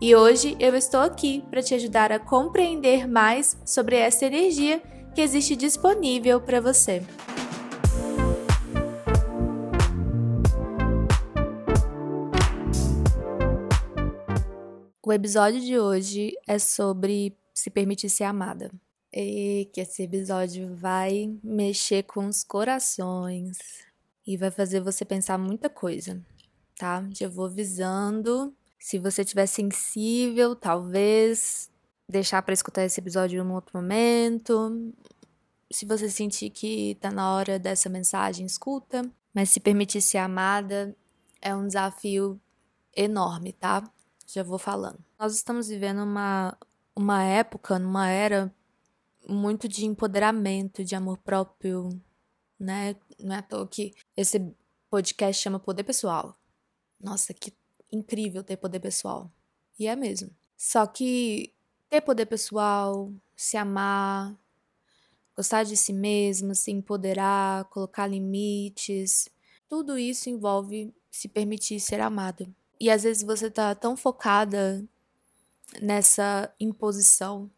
E hoje eu estou aqui para te ajudar a compreender mais sobre essa energia que existe disponível para você. O episódio de hoje é sobre se permitir ser amada. E que esse episódio vai mexer com os corações e vai fazer você pensar muita coisa, tá? Já vou avisando se você estiver sensível, talvez deixar para escutar esse episódio em um outro momento. Se você sentir que tá na hora dessa mensagem, escuta. Mas se permitir ser amada é um desafio enorme, tá? Já vou falando. Nós estamos vivendo uma, uma época, numa era muito de empoderamento, de amor próprio, né? Não é à toa que esse podcast chama Poder Pessoal. Nossa, que incrível ter poder pessoal. E é mesmo. Só que ter poder pessoal, se amar, gostar de si mesmo, se empoderar, colocar limites, tudo isso envolve se permitir ser amada. E às vezes você tá tão focada nessa imposição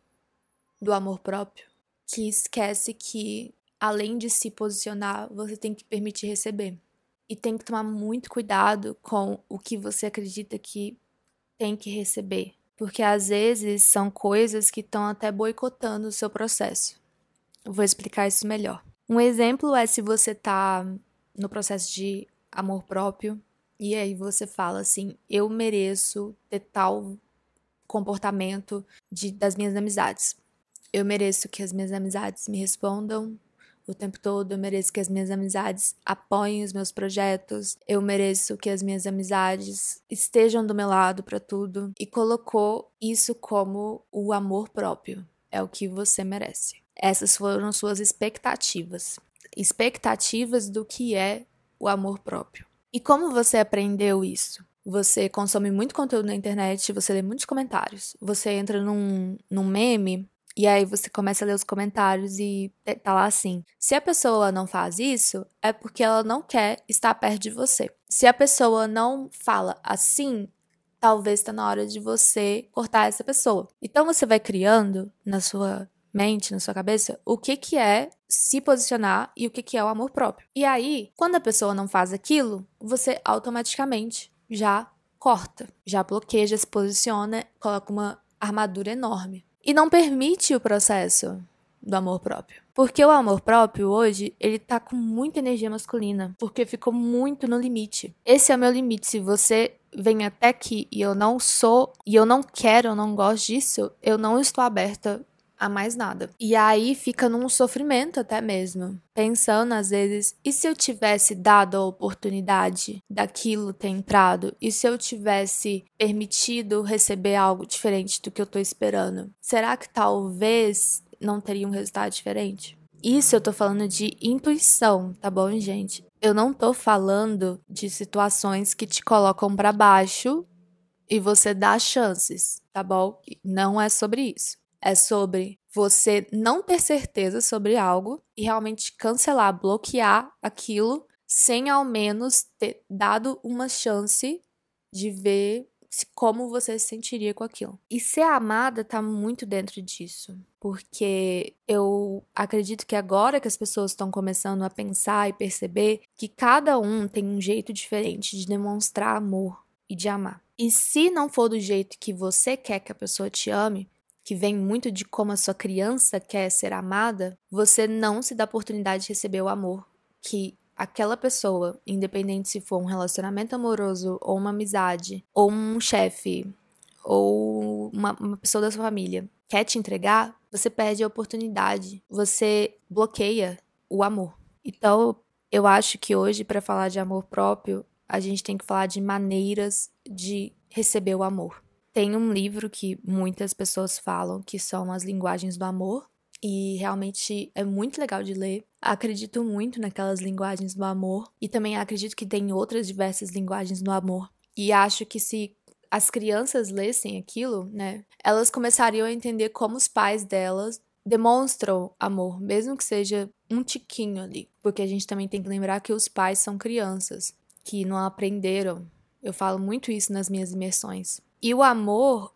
do amor próprio que esquece que além de se posicionar, você tem que permitir receber. E tem que tomar muito cuidado com o que você acredita que tem que receber. Porque às vezes são coisas que estão até boicotando o seu processo. Eu vou explicar isso melhor. Um exemplo é se você está no processo de amor próprio e aí você fala assim: eu mereço ter tal comportamento de, das minhas amizades. Eu mereço que as minhas amizades me respondam o tempo todo. Eu mereço que as minhas amizades apoiem os meus projetos. Eu mereço que as minhas amizades estejam do meu lado para tudo. E colocou isso como o amor próprio. É o que você merece. Essas foram suas expectativas. Expectativas do que é o amor próprio. E como você aprendeu isso? Você consome muito conteúdo na internet, você lê muitos comentários. Você entra num, num meme e aí você começa a ler os comentários e tá lá assim: se a pessoa não faz isso, é porque ela não quer estar perto de você. Se a pessoa não fala assim, talvez está na hora de você cortar essa pessoa. Então você vai criando na sua mente, na sua cabeça, o que que é se posicionar e o que que é o amor próprio. E aí, quando a pessoa não faz aquilo, você automaticamente já corta, já bloqueia, já se posiciona, coloca uma armadura enorme e não permite o processo do amor próprio. Porque o amor próprio hoje, ele tá com muita energia masculina, porque ficou muito no limite. Esse é o meu limite. Se você vem até aqui e eu não sou, e eu não quero, eu não gosto disso, eu não estou aberta a mais nada. E aí fica num sofrimento até mesmo. Pensando às vezes, e se eu tivesse dado a oportunidade daquilo ter entrado? E se eu tivesse permitido receber algo diferente do que eu tô esperando? Será que talvez não teria um resultado diferente? Isso eu tô falando de intuição, tá bom, gente? Eu não tô falando de situações que te colocam para baixo e você dá chances, tá bom? Não é sobre isso é sobre você não ter certeza sobre algo e realmente cancelar, bloquear aquilo sem ao menos ter dado uma chance de ver como você se sentiria com aquilo. E ser amada tá muito dentro disso, porque eu acredito que agora que as pessoas estão começando a pensar e perceber que cada um tem um jeito diferente de demonstrar amor e de amar. E se não for do jeito que você quer que a pessoa te ame, que vem muito de como a sua criança quer ser amada, você não se dá a oportunidade de receber o amor que aquela pessoa, independente se for um relacionamento amoroso ou uma amizade, ou um chefe, ou uma, uma pessoa da sua família, quer te entregar, você perde a oportunidade, você bloqueia o amor. Então, eu acho que hoje, para falar de amor próprio, a gente tem que falar de maneiras de receber o amor. Tem um livro que muitas pessoas falam que são as linguagens do amor, e realmente é muito legal de ler. Acredito muito naquelas linguagens do amor e também acredito que tem outras diversas linguagens do amor. E acho que se as crianças lessem aquilo, né, elas começariam a entender como os pais delas demonstram amor, mesmo que seja um tiquinho ali, porque a gente também tem que lembrar que os pais são crianças que não aprenderam. Eu falo muito isso nas minhas imersões. E o amor,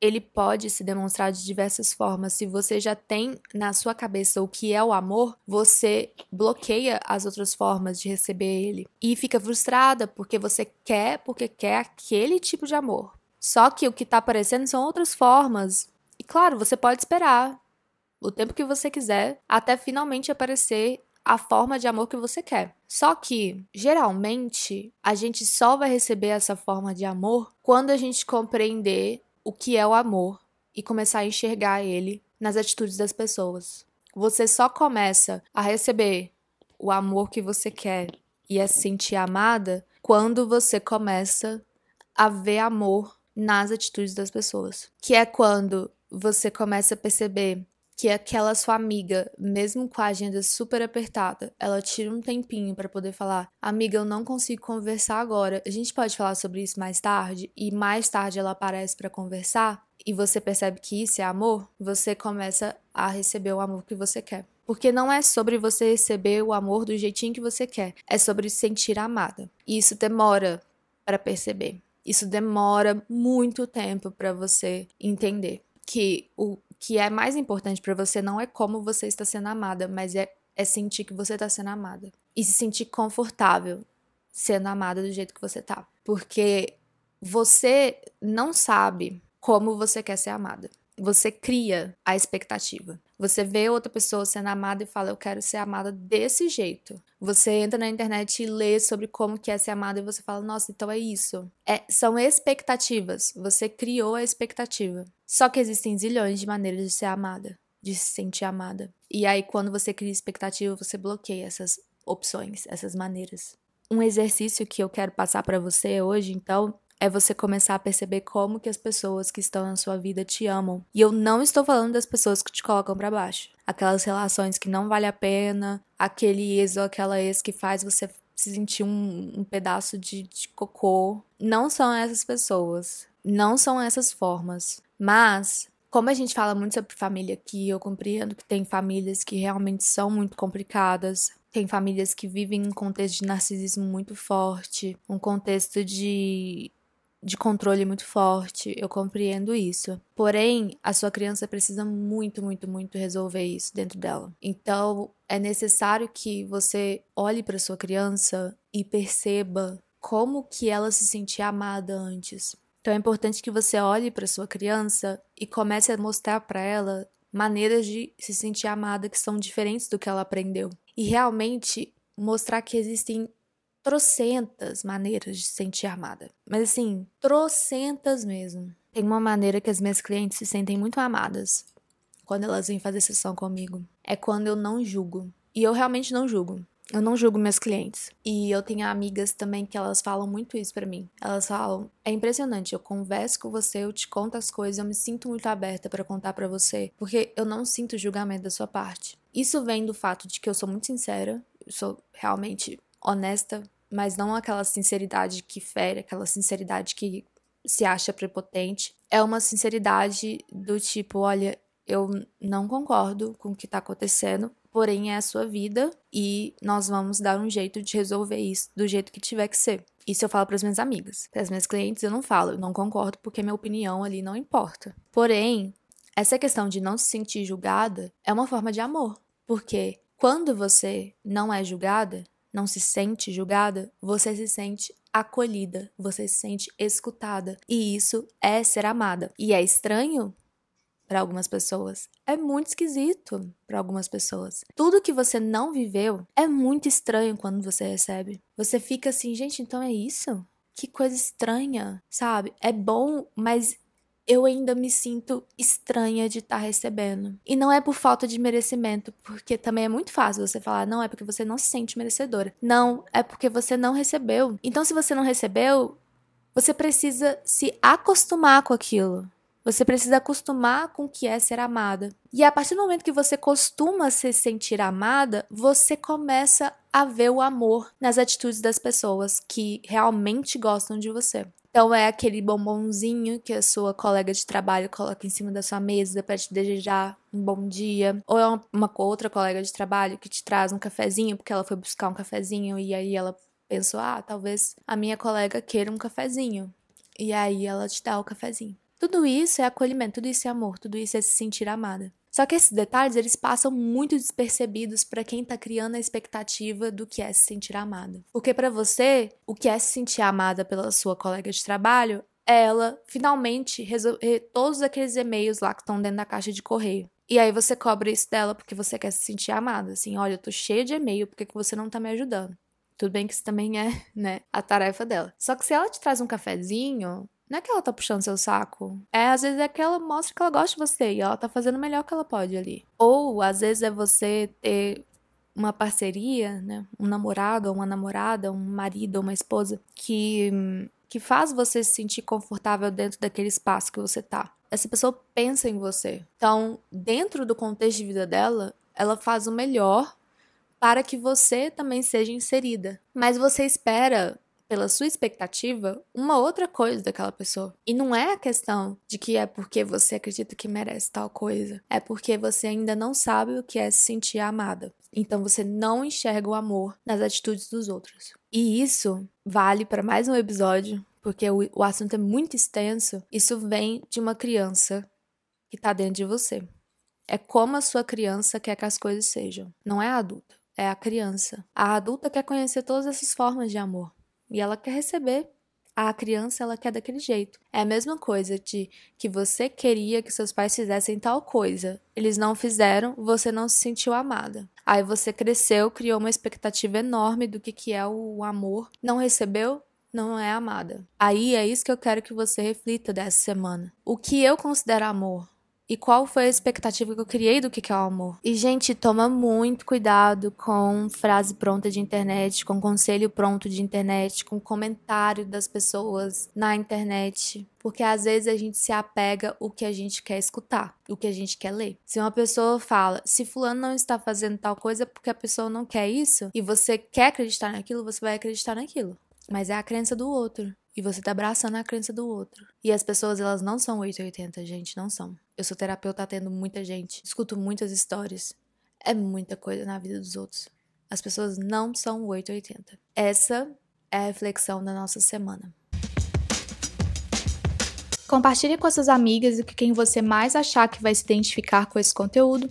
ele pode se demonstrar de diversas formas. Se você já tem na sua cabeça o que é o amor, você bloqueia as outras formas de receber ele e fica frustrada porque você quer, porque quer aquele tipo de amor. Só que o que tá aparecendo são outras formas. E claro, você pode esperar o tempo que você quiser até finalmente aparecer a forma de amor que você quer. Só que, geralmente, a gente só vai receber essa forma de amor quando a gente compreender o que é o amor e começar a enxergar ele nas atitudes das pessoas. Você só começa a receber o amor que você quer e a se sentir amada quando você começa a ver amor nas atitudes das pessoas. Que é quando você começa a perceber que aquela sua amiga, mesmo com a agenda super apertada, ela tira um tempinho para poder falar: "Amiga, eu não consigo conversar agora. A gente pode falar sobre isso mais tarde?" E mais tarde ela aparece para conversar, e você percebe que isso é amor, você começa a receber o amor que você quer. Porque não é sobre você receber o amor do jeitinho que você quer, é sobre se sentir amada. E isso demora para perceber. Isso demora muito tempo para você entender que o que é mais importante para você não é como você está sendo amada, mas é, é sentir que você está sendo amada. E se sentir confortável sendo amada do jeito que você tá. Porque você não sabe como você quer ser amada. Você cria a expectativa. Você vê outra pessoa sendo amada e fala, eu quero ser amada desse jeito. Você entra na internet e lê sobre como que é ser amada e você fala, nossa, então é isso. É, são expectativas. Você criou a expectativa. Só que existem zilhões de maneiras de ser amada, de se sentir amada. E aí, quando você cria expectativa, você bloqueia essas opções, essas maneiras. Um exercício que eu quero passar para você hoje, então, é você começar a perceber como que as pessoas que estão na sua vida te amam. E eu não estou falando das pessoas que te colocam para baixo. Aquelas relações que não vale a pena, aquele ex ou aquela ex que faz você se sentir um, um pedaço de, de cocô. Não são essas pessoas. Não são essas formas. Mas como a gente fala muito sobre família aqui, eu compreendo que tem famílias que realmente são muito complicadas. Tem famílias que vivem um contexto de narcisismo muito forte, um contexto de de controle muito forte, eu compreendo isso. Porém, a sua criança precisa muito, muito, muito resolver isso dentro dela. Então, é necessário que você olhe para sua criança e perceba como que ela se sentia amada antes. Então é importante que você olhe para sua criança e comece a mostrar para ela maneiras de se sentir amada que são diferentes do que ela aprendeu. E realmente mostrar que existem trocentas maneiras de se sentir amada. Mas assim, trocentas mesmo. Tem uma maneira que as minhas clientes se sentem muito amadas quando elas vêm fazer sessão comigo. É quando eu não julgo. E eu realmente não julgo. Eu não julgo meus clientes. E eu tenho amigas também que elas falam muito isso para mim. Elas falam: "É impressionante, eu converso com você, eu te conto as coisas, eu me sinto muito aberta para contar para você, porque eu não sinto julgamento da sua parte". Isso vem do fato de que eu sou muito sincera, eu sou realmente honesta, mas não aquela sinceridade que fere, aquela sinceridade que se acha prepotente. É uma sinceridade do tipo, olha, eu não concordo com o que tá acontecendo, porém é a sua vida e nós vamos dar um jeito de resolver isso do jeito que tiver que ser. Isso eu falo para as minhas amigas. Para as minhas clientes eu não falo, eu não concordo porque minha opinião ali não importa. Porém, essa questão de não se sentir julgada é uma forma de amor, porque quando você não é julgada, não se sente julgada, você se sente acolhida, você se sente escutada. E isso é ser amada. E é estranho para algumas pessoas. É muito esquisito para algumas pessoas. Tudo que você não viveu é muito estranho quando você recebe. Você fica assim, gente, então é isso? Que coisa estranha, sabe? É bom, mas eu ainda me sinto estranha de estar tá recebendo. E não é por falta de merecimento, porque também é muito fácil você falar, não, é porque você não se sente merecedora. Não, é porque você não recebeu. Então, se você não recebeu, você precisa se acostumar com aquilo. Você precisa acostumar com o que é ser amada. E a partir do momento que você costuma se sentir amada, você começa a ver o amor nas atitudes das pessoas que realmente gostam de você. Então é aquele bombonzinho que a sua colega de trabalho coloca em cima da sua mesa para te desejar um bom dia. Ou é uma, outra colega de trabalho que te traz um cafezinho porque ela foi buscar um cafezinho e aí ela pensou: ah, talvez a minha colega queira um cafezinho. E aí ela te dá o cafezinho. Tudo isso é acolhimento, tudo isso é amor, tudo isso é se sentir amada. Só que esses detalhes, eles passam muito despercebidos para quem tá criando a expectativa do que é se sentir amada. Porque para você, o que é se sentir amada pela sua colega de trabalho é ela finalmente resolver todos aqueles e-mails lá que estão dentro da caixa de correio. E aí você cobra isso dela porque você quer se sentir amada. Assim, olha, eu tô cheia de e-mail, por que, que você não tá me ajudando? Tudo bem que isso também é, né, a tarefa dela. Só que se ela te traz um cafezinho, não é que ela tá puxando seu saco. É, às vezes é que ela mostra que ela gosta de você e ela tá fazendo o melhor que ela pode ali. Ou, às vezes, é você ter uma parceria, né? Um namorado uma namorada, um marido uma esposa que, que faz você se sentir confortável dentro daquele espaço que você tá. Essa pessoa pensa em você. Então, dentro do contexto de vida dela, ela faz o melhor para que você também seja inserida. Mas você espera pela sua expectativa, uma outra coisa daquela pessoa. E não é a questão de que é porque você acredita que merece tal coisa, é porque você ainda não sabe o que é se sentir amada. Então você não enxerga o amor nas atitudes dos outros. E isso vale para mais um episódio, porque o, o assunto é muito extenso. Isso vem de uma criança que está dentro de você. É como a sua criança quer que as coisas sejam. Não é a adulta, é a criança. A adulta quer conhecer todas essas formas de amor e ela quer receber. A criança ela quer daquele jeito. É a mesma coisa de que você queria que seus pais fizessem tal coisa. Eles não fizeram, você não se sentiu amada. Aí você cresceu, criou uma expectativa enorme do que, que é o amor. Não recebeu, não é amada. Aí é isso que eu quero que você reflita dessa semana. O que eu considero amor? E qual foi a expectativa que eu criei do que é o amor. E, gente, toma muito cuidado com frase pronta de internet, com conselho pronto de internet, com comentário das pessoas na internet. Porque às vezes a gente se apega o que a gente quer escutar, o que a gente quer ler. Se uma pessoa fala, se fulano não está fazendo tal coisa porque a pessoa não quer isso, e você quer acreditar naquilo, você vai acreditar naquilo. Mas é a crença do outro. E você tá abraçando a crença do outro. E as pessoas, elas não são 880, gente, não são. Eu sou terapeuta atendo muita gente, escuto muitas histórias. É muita coisa na vida dos outros. As pessoas não são 880. Essa é a reflexão da nossa semana. Compartilhe com suas amigas e com quem você mais achar que vai se identificar com esse conteúdo.